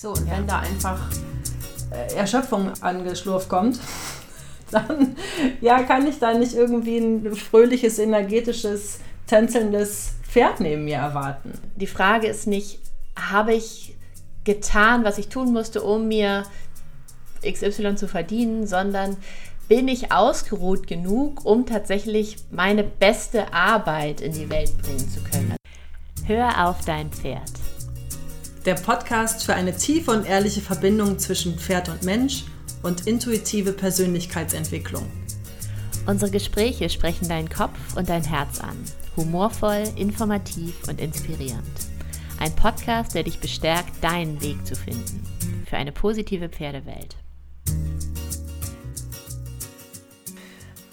So, und ja. wenn da einfach äh, Erschöpfung angeschlurft kommt, dann ja, kann ich da nicht irgendwie ein fröhliches, energetisches, tänzelndes Pferd neben mir erwarten. Die Frage ist nicht, habe ich getan, was ich tun musste, um mir XY zu verdienen, sondern bin ich ausgeruht genug, um tatsächlich meine beste Arbeit in die Welt bringen zu können. Hör auf dein Pferd der Podcast für eine tiefe und ehrliche Verbindung zwischen Pferd und Mensch und intuitive Persönlichkeitsentwicklung. Unsere Gespräche sprechen deinen Kopf und dein Herz an. Humorvoll, informativ und inspirierend. Ein Podcast, der dich bestärkt, deinen Weg zu finden. Für eine positive Pferdewelt.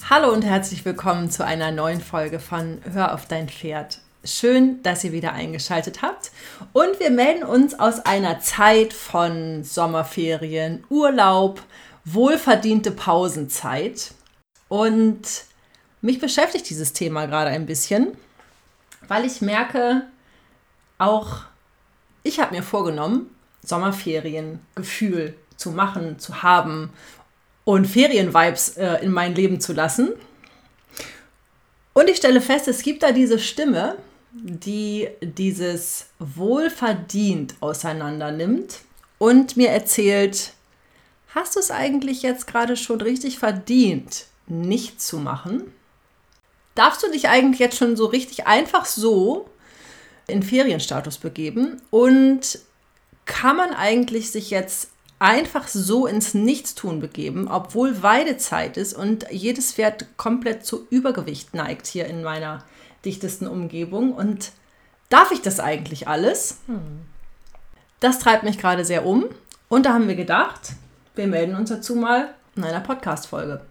Hallo und herzlich willkommen zu einer neuen Folge von Hör auf dein Pferd. Schön, dass ihr wieder eingeschaltet habt. Und wir melden uns aus einer Zeit von Sommerferien, Urlaub, wohlverdiente Pausenzeit. Und mich beschäftigt dieses Thema gerade ein bisschen, weil ich merke, auch ich habe mir vorgenommen, Sommerferien-Gefühl zu machen, zu haben und Ferienvibes äh, in mein Leben zu lassen. Und ich stelle fest, es gibt da diese Stimme, die dieses wohlverdient auseinander nimmt und mir erzählt, hast du es eigentlich jetzt gerade schon richtig verdient, nicht zu machen? Darfst du dich eigentlich jetzt schon so richtig einfach so in Ferienstatus begeben? Und kann man eigentlich sich jetzt einfach so ins Nichtstun begeben, obwohl Weidezeit ist und jedes Pferd komplett zu Übergewicht neigt hier in meiner dichtesten Umgebung. Und darf ich das eigentlich alles? Hm. Das treibt mich gerade sehr um. Und da haben wir gedacht, wir melden uns dazu mal in einer Podcast-Folge.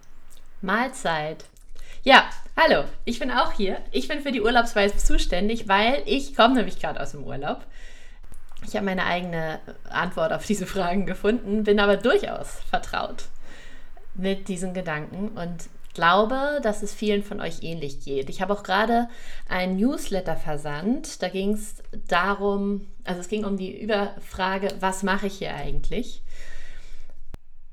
Mahlzeit. Ja, hallo, ich bin auch hier. Ich bin für die Urlaubsweise zuständig, weil ich komme nämlich gerade aus dem Urlaub. Ich habe meine eigene Antwort auf diese Fragen gefunden, bin aber durchaus vertraut mit diesen Gedanken und glaube, dass es vielen von euch ähnlich geht. Ich habe auch gerade ein Newsletter versandt. Da ging es darum, also es ging um die Überfrage, was mache ich hier eigentlich?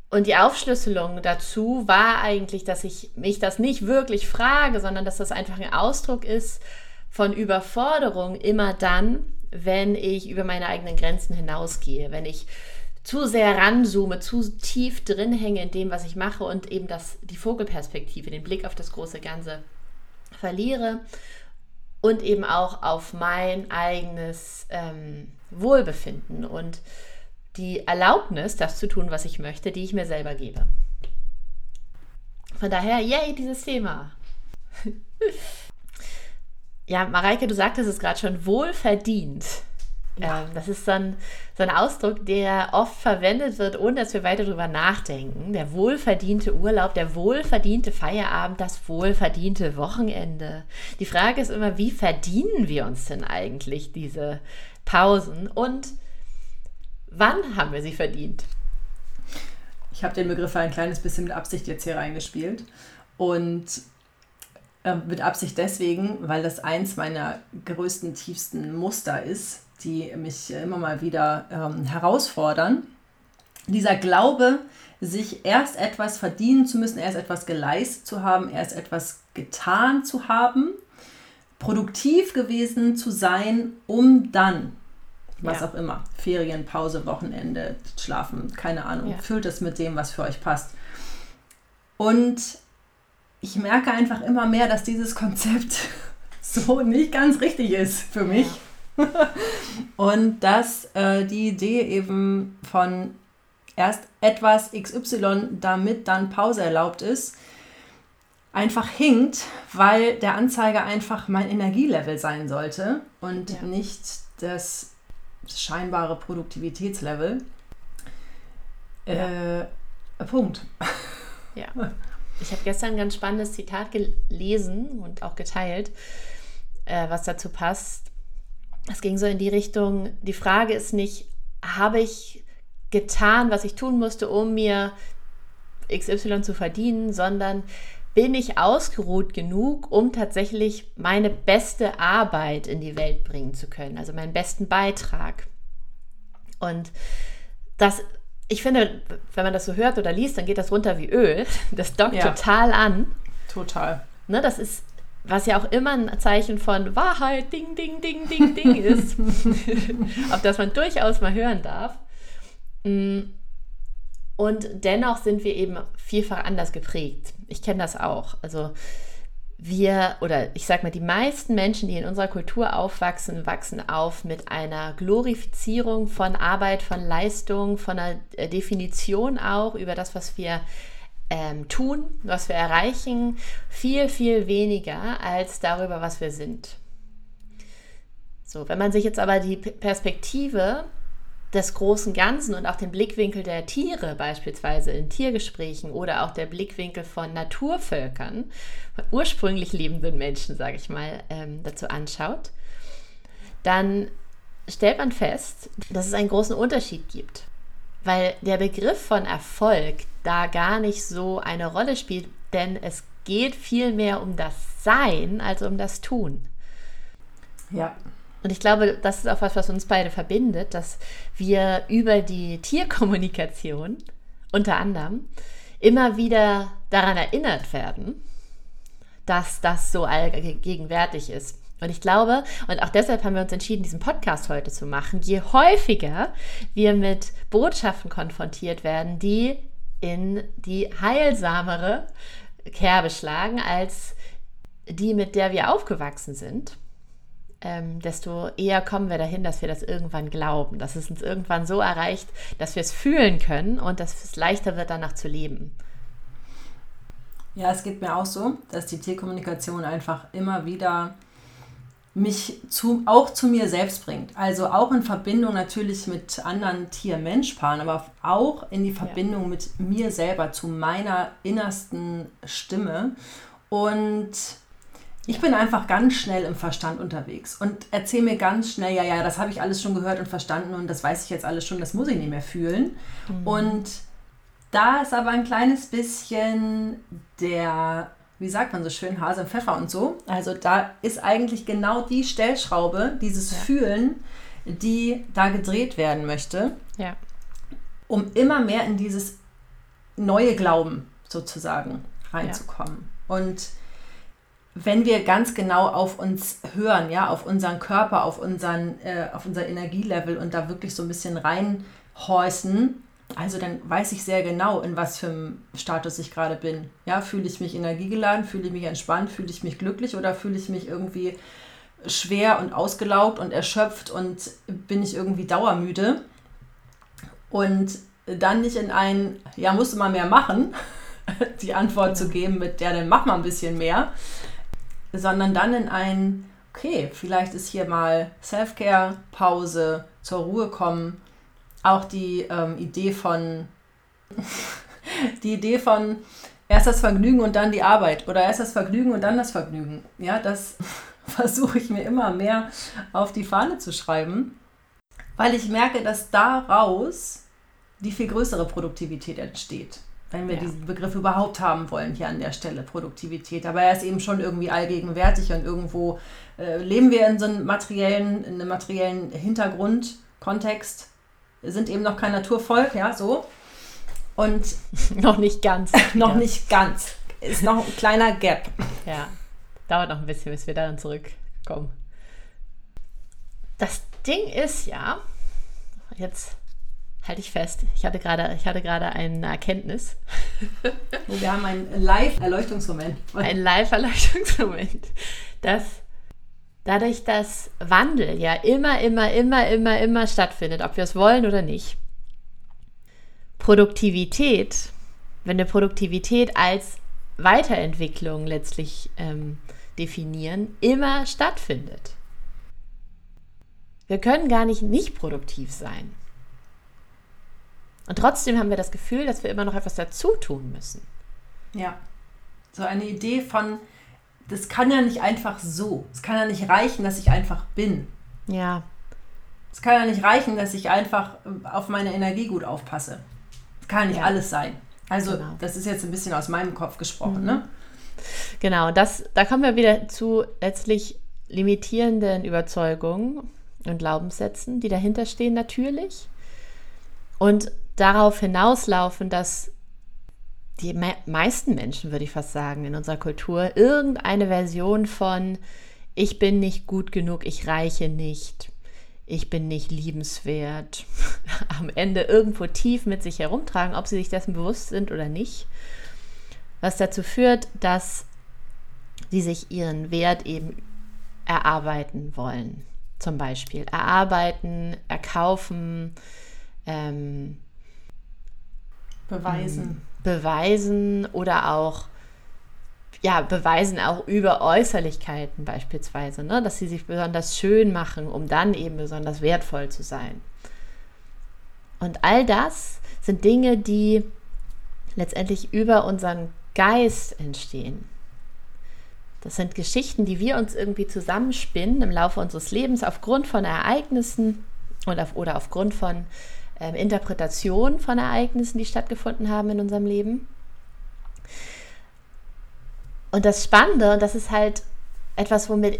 Und die Aufschlüsselung dazu war eigentlich, dass ich mich das nicht wirklich frage, sondern dass das einfach ein Ausdruck ist von Überforderung immer dann, wenn ich über meine eigenen Grenzen hinausgehe, wenn ich zu sehr ranzoome, zu tief drin hänge in dem, was ich mache und eben das, die Vogelperspektive, den Blick auf das große Ganze verliere und eben auch auf mein eigenes ähm, Wohlbefinden und die Erlaubnis, das zu tun, was ich möchte, die ich mir selber gebe. Von daher, yay, dieses Thema. ja, Mareike, du sagtest es gerade schon, wohlverdient. Ja. Ähm, das ist so ein, so ein Ausdruck, der oft verwendet wird, ohne dass wir weiter darüber nachdenken. Der wohlverdiente Urlaub, der wohlverdiente Feierabend, das wohlverdiente Wochenende. Die Frage ist immer, wie verdienen wir uns denn eigentlich diese Pausen und wann haben wir sie verdient? Ich habe den Begriff ein kleines bisschen mit Absicht jetzt hier reingespielt. Und äh, mit Absicht deswegen, weil das eins meiner größten, tiefsten Muster ist die mich immer mal wieder ähm, herausfordern. Dieser Glaube, sich erst etwas verdienen zu müssen, erst etwas geleistet zu haben, erst etwas getan zu haben, produktiv gewesen zu sein, um dann, was ja. auch immer, Ferien, Pause, Wochenende, Schlafen, keine Ahnung, ja. füllt es mit dem, was für euch passt. Und ich merke einfach immer mehr, dass dieses Konzept so nicht ganz richtig ist für mich. Ja. und dass äh, die Idee eben von erst etwas XY, damit dann Pause erlaubt ist, einfach hinkt, weil der Anzeiger einfach mein Energielevel sein sollte und ja. nicht das scheinbare Produktivitätslevel. Äh, Punkt. Ja. Ich habe gestern ein ganz spannendes Zitat gelesen und auch geteilt, äh, was dazu passt es ging so in die Richtung, die Frage ist nicht, habe ich getan, was ich tun musste, um mir XY zu verdienen, sondern bin ich ausgeruht genug, um tatsächlich meine beste Arbeit in die Welt bringen zu können, also meinen besten Beitrag. Und das, ich finde, wenn man das so hört oder liest, dann geht das runter wie Öl. Das dockt Ja. total an. Total. Ne, das ist, was ja auch immer ein Zeichen von Wahrheit, Ding, Ding, Ding, Ding, Ding ist, auf das man durchaus mal hören darf. Mm. Und dennoch sind wir eben vielfach anders geprägt. Ich kenne das auch. Also wir, oder ich sag mal, die meisten Menschen, die in unserer Kultur aufwachsen, wachsen auf mit einer Glorifizierung von Arbeit, von Leistung, von einer äh, Definition auch über das, was wir ähm, tun, was wir erreichen, viel, viel weniger als darüber, was wir sind. So, wenn man sich jetzt aber die Perspektive des großen Ganzen und auch den Blickwinkel der Tiere beispielsweise in Tiergesprächen oder auch der Blickwinkel von Naturvölkern, von ursprünglich lebenden Menschen, sage ich mal, ähm, dazu anschaut, dann stellt man fest, dass es einen großen Unterschied gibt. Weil der Begriff von Erfolg da gar nicht so eine Rolle spielt, denn es geht vielmehr um das Sein als um das Tun. Ja. Und ich glaube, das ist auch was, was uns beide verbindet, dass wir über die Tierkommunikation unter anderem immer wieder daran erinnert werden, dass das so allgegenwärtig ist. Und ich glaube, und auch deshalb haben wir uns entschieden, diesen Podcast heute zu machen, je häufiger wir mit Botschaften konfrontiert werden, die in die heilsamere Kerbe schlagen als die, mit der wir aufgewachsen sind ähm, desto eher kommen wir dahin, dass wir das irgendwann glauben, dass es uns irgendwann so erreicht, dass wir es fühlen können und dass es leichter wird, danach zu leben. Ja, es geht mir auch so, dass die Tierkommunikation einfach immer wieder mich zu, auch zu mir selbst bringt. Also auch in Verbindung natürlich mit anderen Tier-Mensch-Paaren, aber auch in die Verbindung mit mir selber, zu meiner innersten Stimme. Und ich bin einfach ganz schnell im Verstand unterwegs und erzähle mir ganz schnell, ja, ja, das habe ich alles schon gehört und verstanden und das weiß ich jetzt alles schon, das muss ich nicht mehr fühlen. Und da ist aber ein kleines bisschen der, wie sagt man so schön, Hase im Pfeffer und so. Also da ist eigentlich genau die Stellschraube, dieses Ja. Fühlen, die da gedreht werden möchte, Ja. um immer mehr in dieses neue Glauben sozusagen reinzukommen. Und wenn wir ganz genau auf uns hören, ja, auf unseren Körper, auf unseren, äh, auf unser Energielevel und da wirklich so ein bisschen reinhorchen, also dann weiß ich sehr genau, in was für einem Status ich gerade bin. Ja, fühle ich mich energiegeladen, fühle ich mich entspannt, fühle ich mich glücklich oder fühle ich mich irgendwie schwer und ausgelaugt und erschöpft und bin ich irgendwie dauermüde und dann nicht in ein, ja, musst du mal mehr machen, die Antwort zu geben mit der, dann mach mal ein bisschen mehr, sondern dann in ein, okay, vielleicht ist hier mal Self-Care, Pause, zur Ruhe kommen, auch die ähm, Idee von, die Idee von erst das Vergnügen und dann die Arbeit oder erst das Vergnügen und dann das Vergnügen. Ja, das versuche ich mir immer mehr auf die Fahne zu schreiben, weil ich merke, dass daraus die viel größere Produktivität entsteht. Wenn wir Ja. diesen Begriff überhaupt haben wollen hier an der Stelle, Produktivität. Aber er ist eben schon irgendwie allgegenwärtig und irgendwo äh, leben wir in so einem materiellen, in einem materiellen Hintergrund, Kontext, sind eben noch kein Naturvolk, ja, so. Und noch nicht ganz. noch ja. nicht ganz. Ist noch ein kleiner Gap. Ja. Dauert noch ein bisschen, bis wir daran zurückkommen. Das Ding ist ja, jetzt halte ich fest, ich hatte gerade, ich hatte gerade eine Erkenntnis, Wir haben einen Live-Erleuchtungsmoment. ein Live-Erleuchtungsmoment, dass dadurch, dass Wandel ja immer, immer, immer, immer, immer stattfindet, ob wir es wollen oder nicht, Produktivität, wenn wir Produktivität als Weiterentwicklung letztlich ähm, definieren, immer stattfindet. Wir können gar nicht nicht produktiv sein. Und trotzdem haben wir das Gefühl, dass wir immer noch etwas dazu tun müssen. Ja. So eine Idee von, das kann ja nicht einfach so. Es kann ja nicht reichen, dass ich einfach bin. Ja, Es kann ja nicht reichen, dass ich einfach äh, auf meine Energie gut aufpasse. Es kann ja nicht Ja. alles sein. Also, Genau. das ist jetzt ein bisschen aus meinem Kopf gesprochen, ne? Genau, das, da kommen wir wieder zu letztlich limitierenden Überzeugungen und Glaubenssätzen, die dahinter stehen natürlich. und darauf hinauslaufen, dass die me meisten Menschen, würde ich fast sagen, in unserer Kultur irgendeine Version von ich bin nicht gut genug, ich reiche nicht, ich bin nicht liebenswert, am Ende irgendwo tief mit sich herumtragen, ob sie sich dessen bewusst sind oder nicht, was dazu führt, dass sie sich ihren Wert eben erarbeiten wollen. Zum Beispiel erarbeiten, erkaufen, ähm, beweisen. Beweisen oder auch ja, beweisen auch über Äußerlichkeiten beispielsweise, ne? dass sie sich besonders schön machen, um dann eben besonders wertvoll zu sein. Und all das sind Dinge, die letztendlich über unseren Geist entstehen. Das sind Geschichten, die wir uns irgendwie zusammenspinnen im Laufe unseres Lebens aufgrund von Ereignissen oder, oder aufgrund von ähm, Interpretationen von Ereignissen, die stattgefunden haben in unserem Leben. Und das Spannende, und das ist halt etwas, womit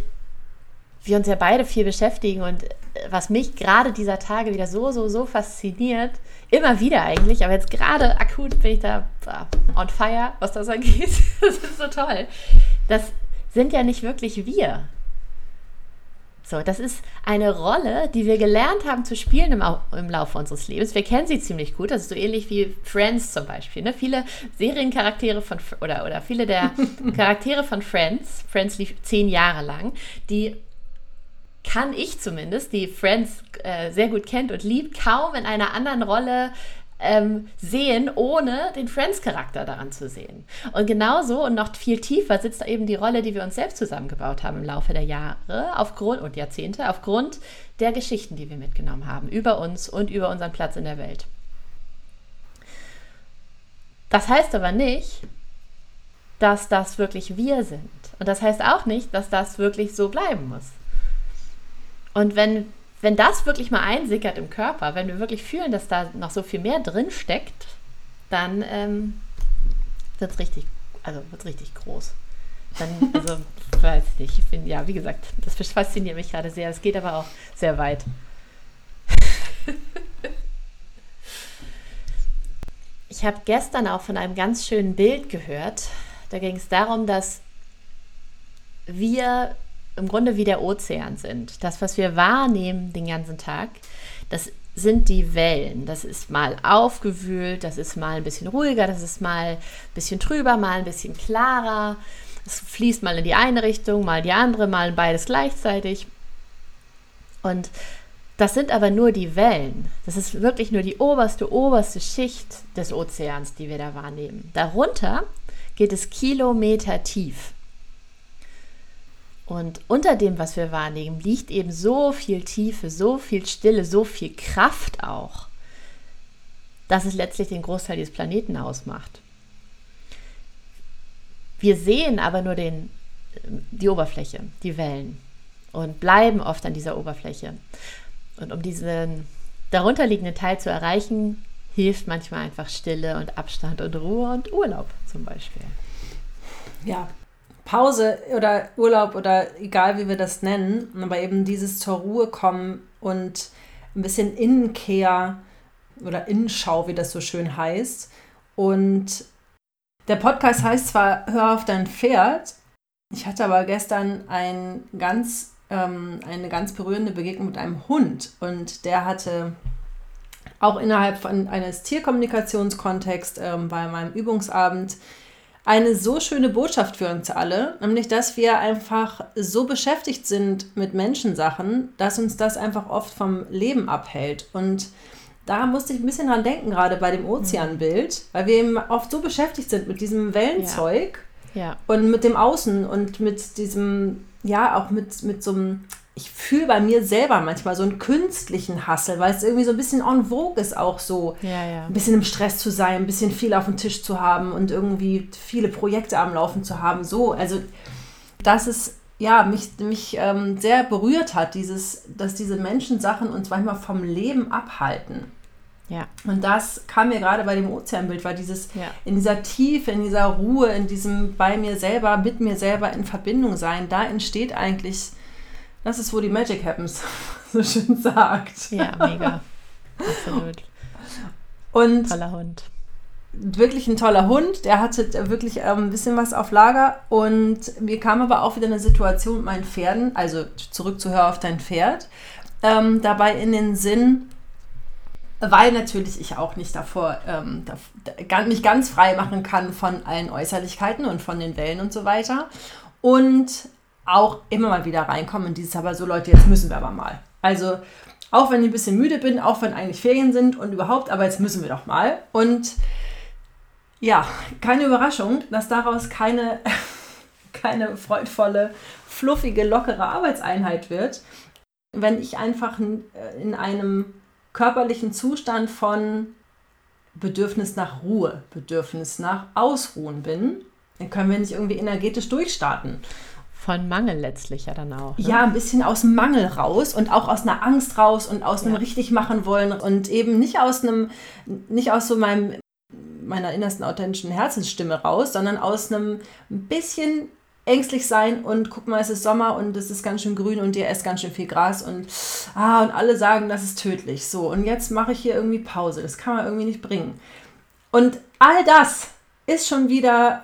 wir uns ja beide viel beschäftigen und äh, was mich gerade dieser Tage wieder so, so, so fasziniert, immer wieder eigentlich, aber jetzt gerade akut bin ich da uh, on fire, was das angeht. das ist so toll. Das sind ja nicht wirklich wir. So, das ist eine Rolle, die wir gelernt haben zu spielen im, im Laufe unseres Lebens. Wir kennen sie ziemlich gut. Das ist so ähnlich wie Friends zum Beispiel. Ne? Viele Seriencharaktere von oder, oder viele der Charaktere von Friends, Friends lief zehn Jahre lang, die kann ich zumindest, die Friends äh, sehr gut kennt und liebt, kaum in einer anderen Rolle ähm, sehen, ohne den Friends-Charakter daran zu sehen. Und genauso und noch viel tiefer sitzt da eben die Rolle, die wir uns selbst zusammengebaut haben im Laufe der Jahre aufgrund und Jahrzehnte, aufgrund der Geschichten, die wir mitgenommen haben, über uns und über unseren Platz in der Welt. Das heißt aber nicht, dass das wirklich wir sind. Und das heißt auch nicht, dass das wirklich so bleiben muss. Und wenn wenn das wirklich mal einsickert im Körper, wenn wir wirklich fühlen, dass da noch so viel mehr drin steckt, dann ähm, wird es richtig, also richtig groß. Dann, also, weiß ich nicht, ich bin, ja, wie gesagt, das fasziniert mich gerade sehr. Es geht aber auch sehr weit. ich habe gestern auch von einem ganz schönen Bild gehört. Da ging es darum, dass wir im Grunde wie der Ozean sind. Das, was wir wahrnehmen den ganzen Tag, das sind die Wellen. Das ist mal aufgewühlt, das ist mal ein bisschen ruhiger, das ist mal ein bisschen trüber, mal ein bisschen klarer. Es fließt mal in die eine Richtung, mal die andere, mal beides gleichzeitig. Und das sind aber nur die Wellen. Das ist wirklich nur die oberste, oberste Schicht des Ozeans, die wir da wahrnehmen. Darunter geht es Kilometer tief. Und unter dem, was wir wahrnehmen, liegt eben so viel Tiefe, so viel Stille, so viel Kraft auch, dass es letztlich den Großteil dieses Planeten ausmacht. Wir sehen aber nur den, die Oberfläche, die Wellen und bleiben oft an dieser Oberfläche. Und um diesen darunterliegenden Teil zu erreichen, hilft manchmal einfach Stille und Abstand und Ruhe und Urlaub zum Beispiel. Ja, Pause oder Urlaub oder egal wie wir das nennen, aber eben dieses zur Ruhe kommen und ein bisschen Innenkehr oder Innenschau, wie das so schön heißt. Und der Podcast heißt zwar Hör auf dein Pferd. Ich hatte aber gestern ein ganz, ähm, eine ganz berührende Begegnung mit einem Hund und der hatte auch innerhalb von eines Tierkommunikationskontexts ähm, bei meinem Übungsabend eine so schöne Botschaft für uns alle, nämlich dass wir einfach so beschäftigt sind mit Menschensachen, dass uns das einfach oft vom Leben abhält. Und da musste ich ein bisschen dran denken, gerade bei dem Ozeanbild, weil wir eben oft so beschäftigt sind mit diesem Wellenzeug ja. Ja. und mit dem Außen und mit diesem, ja, auch mit, mit so einem ich fühle bei mir selber manchmal so einen künstlichen Hassel, weil es irgendwie so ein bisschen en vogue ist, auch so ja, ja. ein bisschen im Stress zu sein, ein bisschen viel auf dem Tisch zu haben und irgendwie viele Projekte am Laufen zu haben. So, also dass es ja mich, mich ähm, sehr berührt hat, dieses, dass diese Menschensachen uns manchmal vom Leben abhalten. Ja. Und das kam mir gerade bei dem Ozeanbild, weil dieses ja. in dieser Tiefe, in dieser Ruhe, in diesem bei mir selber, mit mir selber in Verbindung sein, da entsteht eigentlich das ist, wo die Magic happens, so schön sagt. Ja, mega. Absolut. Und Toller Hund. Wirklich ein toller Hund. Der hatte wirklich ähm, ein bisschen was auf Lager. Und mir kam aber auch wieder eine Situation mit meinen Pferden, also zurück zu Hör auf dein Pferd, ähm, dabei in den Sinn, weil natürlich ich auch nicht davor ähm, da, mich ganz frei machen kann von allen Äußerlichkeiten und von den Wellen und so weiter. Und auch immer mal wieder reinkommen in dieses, aber so Leute, jetzt müssen wir aber mal. Also auch wenn ich ein bisschen müde bin, auch wenn eigentlich Ferien sind und überhaupt, aber jetzt müssen wir doch mal. Und ja, keine Überraschung, dass daraus keine, keine freudvolle, fluffige, lockere Arbeitseinheit wird, wenn ich einfach in einem körperlichen Zustand von Bedürfnis nach Ruhe, Bedürfnis nach Ausruhen bin, dann können wir nicht irgendwie energetisch durchstarten. Von Mangel letztlich ja dann auch. Ne? Ja, ein bisschen aus dem Mangel raus und auch aus einer Angst raus und aus einem richtig machen wollen und eben nicht aus einem, nicht aus so meinem, meiner innersten authentischen Herzensstimme raus, sondern aus einem bisschen ängstlich sein und guck mal, es ist Sommer und es ist ganz schön grün und ihr esst ganz schön viel Gras und ah, und alle sagen, das ist tödlich. So, und jetzt mache ich hier irgendwie Pause. Das kann man irgendwie nicht bringen. Und all das ist schon wieder,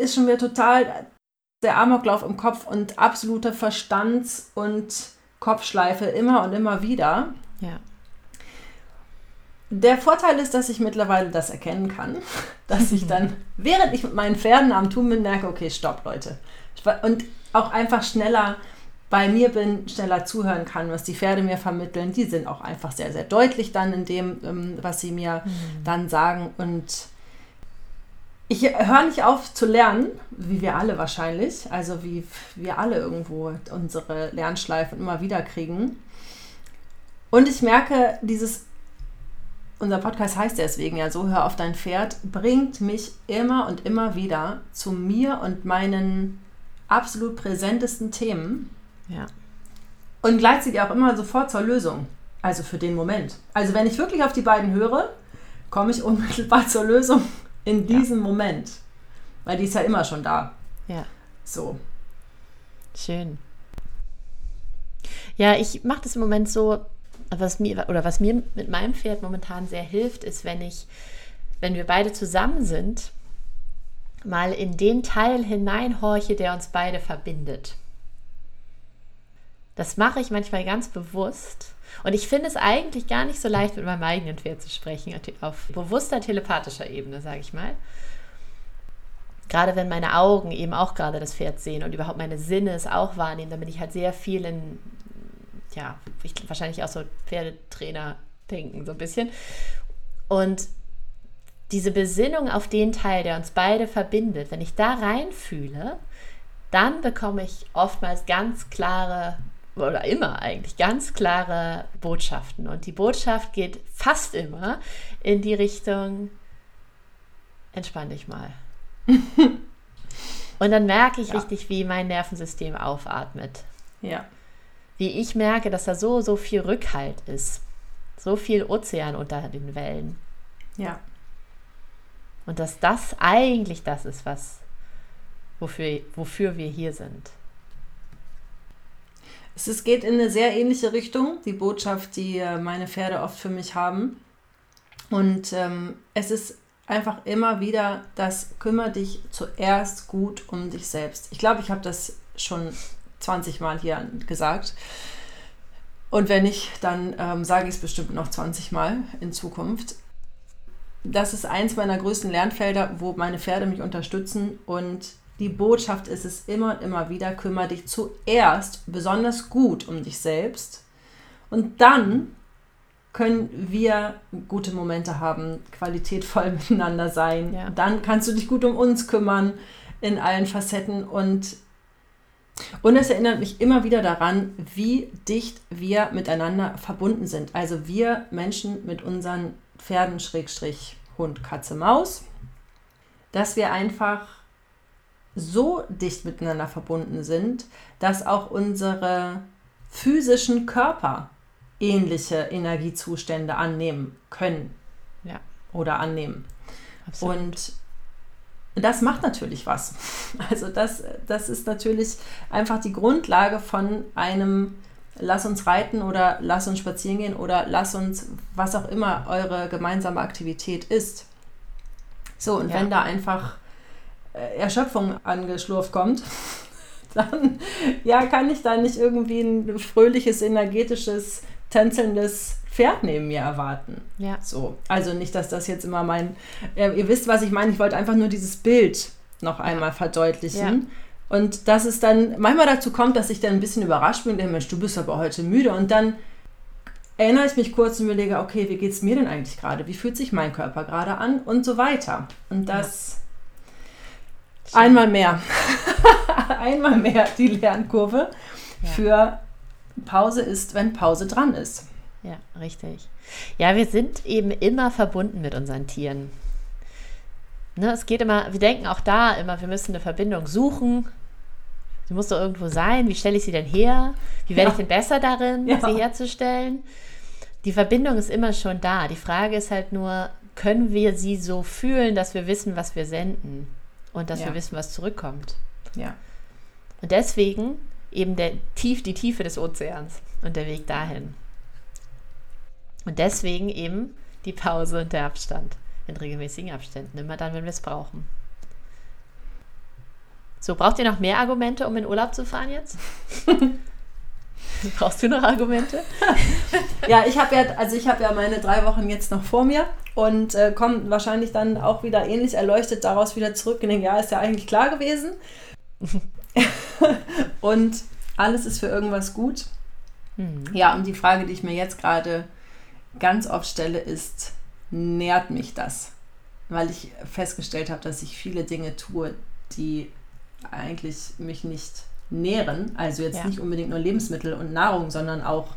ist schon wieder total der Amoklauf im Kopf und absolute Verstands- und Kopfschleife immer und immer wieder. Ja. Der Vorteil ist, dass ich mittlerweile das erkennen kann, dass ich dann, während ich mit meinen Pferden am Tun bin, merke, okay, stopp, Leute. Und auch einfach schneller bei mir bin, schneller zuhören kann, was die Pferde mir vermitteln. Die sind auch einfach sehr, sehr deutlich dann in dem, ähm, was sie mir mhm. dann sagen. Und ich höre nicht auf zu lernen, wie wir alle wahrscheinlich, also wie wir alle irgendwo unsere Lernschleifen immer wieder kriegen. Und ich merke, dieses, unser Podcast heißt deswegen ja so, hör auf dein Pferd, bringt mich immer und immer wieder zu mir und meinen absolut präsentesten Themen. Ja. Und gleichzeitig auch immer sofort zur Lösung. Also für den Moment. Also wenn ich wirklich auf die beiden höre, komme ich unmittelbar zur Lösung in diesem ja. Moment. Weil die ist ja immer schon da. Ja. So. Schön. Ja, ich mache das im Moment so, was mir oder was mir mit meinem Pferd momentan sehr hilft, ist, wenn ich, wenn wir beide zusammen sind, mal in den Teil hineinhorche, der uns beide verbindet. Das mache ich manchmal ganz bewusst. Und ich finde es eigentlich gar nicht so leicht, mit meinem eigenen Pferd zu sprechen, auf bewusster telepathischer Ebene, sage ich mal. Gerade wenn meine Augen eben auch gerade das Pferd sehen und überhaupt meine Sinne es auch wahrnehmen, dann bin ich halt sehr viel in, ja, wahrscheinlich auch so Pferdetrainer denken, so ein bisschen. Und diese Besinnung auf den Teil, der uns beide verbindet, wenn ich da reinfühle, dann bekomme ich oftmals ganz klare oder immer eigentlich ganz klare Botschaften. Und die Botschaft geht fast immer in die Richtung, entspann dich mal. Und dann merke ich ja. richtig, wie mein Nervensystem aufatmet. Ja. Wie ich merke, dass da so, so viel Rückhalt ist. So viel Ozean unter den Wellen. Ja. Und dass das eigentlich das ist, was, wofür, wofür wir hier sind. Es geht in eine sehr ähnliche Richtung, die Botschaft, die äh, meine Pferde oft für mich haben. Und ähm, es ist einfach immer wieder das, kümmere dich zuerst gut um dich selbst. Ich glaube, ich habe das schon 20 Mal hier gesagt. Und wenn nicht, dann ähm, sage ich es bestimmt noch 20 Mal in Zukunft. Das ist eins meiner größten Lernfelder, wo meine Pferde mich unterstützen und die Botschaft ist es immer und immer wieder, kümmere dich zuerst besonders gut um dich selbst und dann können wir gute Momente haben, qualitätvoll miteinander sein. Ja. Dann kannst du dich gut um uns kümmern in allen Facetten und und es erinnert mich immer wieder daran, wie dicht wir miteinander verbunden sind. Also wir Menschen mit unseren Pferden, Schrägstrich, Hund, Katze, Maus, dass wir einfach so dicht miteinander verbunden sind, dass auch unsere physischen Körper ähnliche Energiezustände annehmen können ja. oder annehmen. Absolut. Und das macht natürlich was. Also das, das ist natürlich einfach die Grundlage von einem lass uns reiten oder lass uns spazieren gehen oder lass uns, was auch immer eure gemeinsame Aktivität ist. So, und ja. wenn da einfach Erschöpfung angeschlurft kommt, dann ja, kann ich da nicht irgendwie ein fröhliches, energetisches, tänzelndes Pferd neben mir erwarten. Ja. So. Also nicht, dass das jetzt immer mein. Äh, ihr wisst, was ich meine. Ich wollte einfach nur dieses Bild noch einmal verdeutlichen. Ja. Und dass es dann manchmal dazu kommt, dass ich dann ein bisschen überrascht bin und denke, Mensch, du bist aber heute müde. Und dann erinnere ich mich kurz und überlege, okay, wie geht es mir denn eigentlich gerade? Wie fühlt sich mein Körper gerade an? Und so weiter. Und das ja. Einmal mehr. einmal mehr die Lernkurve ja. für Pause ist, wenn Pause dran ist. Ja, richtig. Ja, wir sind eben immer verbunden mit unseren Tieren. Ne, es geht immer, wir denken auch da immer, wir müssen eine Verbindung suchen. Sie muss doch irgendwo sein. Wie stelle ich sie denn her? Wie werde ja. ich denn besser darin, ja. sie herzustellen? Die Verbindung ist immer schon da. Die Frage ist halt nur, können wir sie so fühlen, dass wir wissen, was wir senden und dass ja. wir wissen, was zurückkommt? Ja. Und deswegen eben der Tief, die Tiefe des Ozeans und der Weg dahin. Und deswegen eben die Pause und der Abstand in regelmäßigen Abständen, immer dann, wenn wir es brauchen. So, braucht ihr noch mehr Argumente, um in Urlaub zu fahren jetzt? Brauchst du noch Argumente? ja, ich habe ja, also ich habe ja meine drei Wochen jetzt noch vor mir und äh, komme wahrscheinlich dann auch wieder ähnlich erleuchtet daraus wieder zurück in den Jahr, ist ja eigentlich klar gewesen. und alles ist für irgendwas gut. Mhm. Ja, und die Frage, die ich mir jetzt gerade ganz oft stelle, ist, nährt mich das? Weil ich festgestellt habe, dass ich viele Dinge tue, die eigentlich mich nicht nähren. Also jetzt ja. nicht unbedingt nur Lebensmittel und Nahrung, sondern auch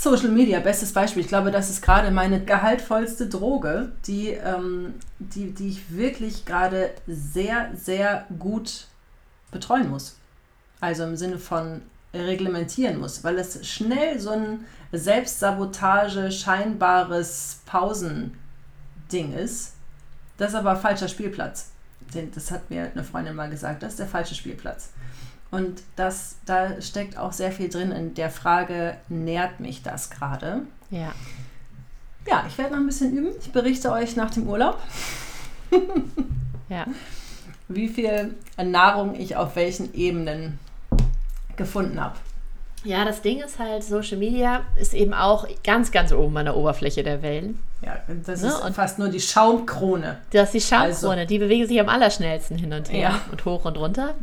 Social Media, bestes Beispiel. Ich glaube, das ist gerade meine gehaltvollste Droge, die, ähm, die, die ich wirklich gerade sehr, sehr gut betreuen muss. Also im Sinne von reglementieren muss, weil es schnell so ein Selbstsabotage, scheinbares Pausending ist. Das ist aber falscher Spielplatz. Das hat mir eine Freundin mal gesagt, das ist der falsche Spielplatz. Und das, da steckt auch sehr viel drin in der Frage, nährt mich das gerade? Ja. Ja, ich werde noch ein bisschen üben. Ich berichte euch nach dem Urlaub. ja. Wie viel Nahrung ich auf welchen Ebenen gefunden habe. Ja, das Ding ist halt, Social Media ist eben auch ganz, ganz oben an der Oberfläche der Wellen. Ja, das ne? ist und fast nur die Schaumkrone. Das ist die Schaumkrone, also. die bewegen sich am allerschnellsten hin und her ja. und hoch und runter.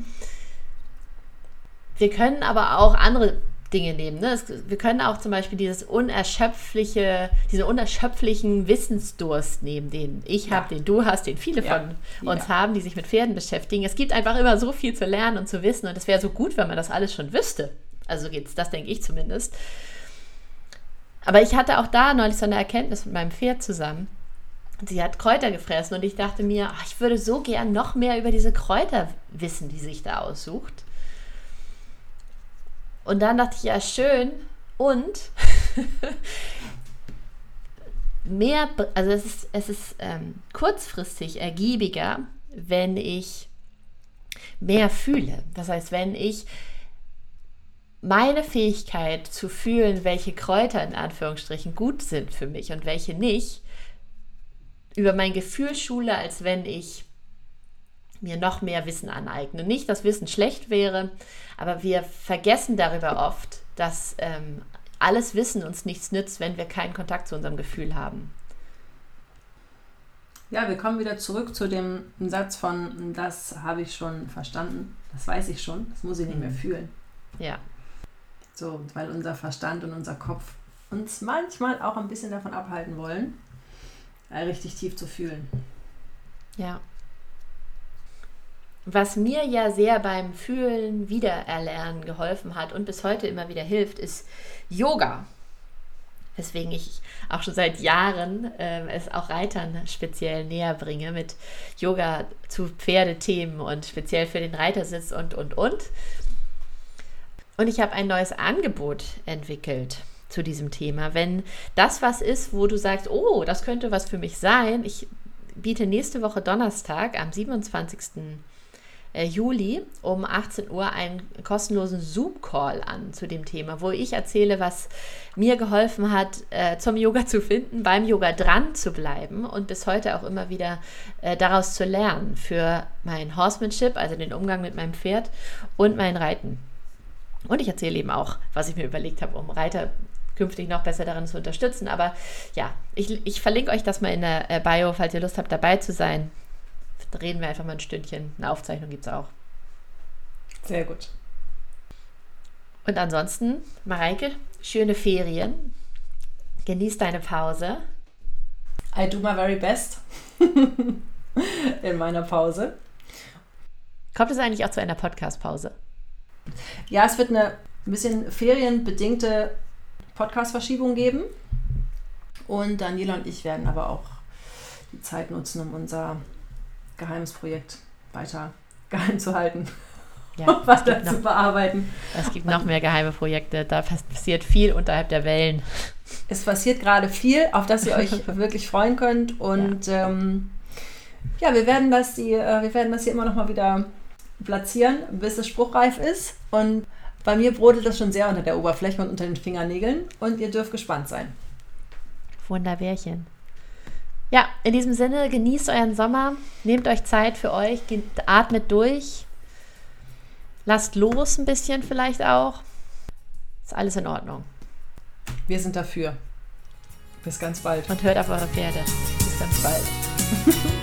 Wir können aber auch andere Dinge nehmen. Ne? wir können auch zum Beispiel dieses unerschöpfliche, diesen unerschöpflichen Wissensdurst nehmen, den ich ja. habe, den du hast, den viele ja. von uns ja. haben, die sich mit Pferden beschäftigen. Es gibt einfach immer so viel zu lernen und zu wissen und es wäre so gut, wenn man das alles schon wüsste. Also geht's, das denke ich zumindest. Aber ich hatte auch da neulich so eine Erkenntnis mit meinem Pferd zusammen. Sie hat Kräuter gefressen und ich dachte mir, ach, ich würde so gern noch mehr über diese Kräuter wissen, die sich da aussucht. Und dann dachte ich, ja, schön. Und mehr, also es ist, es ist ähm, kurzfristig ergiebiger, wenn ich mehr fühle. Das heißt, wenn ich meine Fähigkeit zu fühlen, welche Kräuter in Anführungsstrichen gut sind für mich und welche nicht, über mein Gefühl schule, als wenn ich mir noch mehr Wissen aneigne. Nicht, dass Wissen schlecht wäre, aber wir vergessen darüber oft, dass ähm, alles Wissen uns nichts nützt, wenn wir keinen Kontakt zu unserem Gefühl haben. Ja, wir kommen wieder zurück zu dem Satz von, das habe ich schon verstanden, das weiß ich schon, das muss ich nicht mehr mhm. fühlen. Ja. So, weil unser Verstand und unser Kopf uns manchmal auch ein bisschen davon abhalten wollen, äh, richtig tief zu fühlen. Ja, was mir ja sehr beim Fühlen, Wiedererlernen geholfen hat und bis heute immer wieder hilft, ist Yoga. Weswegen ich auch schon seit Jahren äh, es auch Reitern speziell näher bringe mit Yoga zu Pferdethemen und speziell für den Reitersitz und, und, und. Und ich habe ein neues Angebot entwickelt zu diesem Thema. Wenn das was ist, wo du sagst, oh, das könnte was für mich sein, ich biete nächste Woche Donnerstag am 27 äh, Juli um 18 Uhr einen kostenlosen Zoom-Call an zu dem Thema, wo ich erzähle, was mir geholfen hat, äh, zum Yoga zu finden, beim Yoga dran zu bleiben und bis heute auch immer wieder äh, daraus zu lernen für mein Horsemanship, also den Umgang mit meinem Pferd und mein Reiten. Und ich erzähle eben auch, was ich mir überlegt habe, um Reiter künftig noch besser darin zu unterstützen. Aber ja, ich, ich verlinke euch das mal in der äh, Bio, falls ihr Lust habt, dabei zu sein. Da reden wir einfach mal ein Stündchen. Eine Aufzeichnung gibt es auch. Sehr gut. Und ansonsten, Mareike, schöne Ferien. Genieß deine Pause. I do my very best in meiner Pause. Kommt es eigentlich auch zu einer Podcast-Pause? Ja, es wird eine ein bisschen ferienbedingte Podcast-Verschiebung geben. Und Daniela und ich werden aber auch die Zeit nutzen, um unser geheimes Projekt weiter geheim zu halten. Ja, weiter zu bearbeiten. Es gibt noch mehr geheime Projekte. Da passiert viel unterhalb der Wellen. Es passiert gerade viel, auf das ihr euch wirklich freuen könnt. Und ja, ähm, ja wir, werden das die, äh, wir werden das hier immer noch mal wieder platzieren, bis es spruchreif ist. Und bei mir brodelt das schon sehr unter der Oberfläche und unter den Fingernägeln. Und ihr dürft gespannt sein. Wunderbärchen. Ja, in diesem Sinne, genießt euren Sommer, nehmt euch Zeit für euch, atmet durch, lasst los ein bisschen vielleicht auch. Ist alles in Ordnung. Wir sind dafür. Bis ganz bald. Und hört auf eure Pferde. Bis ganz bald.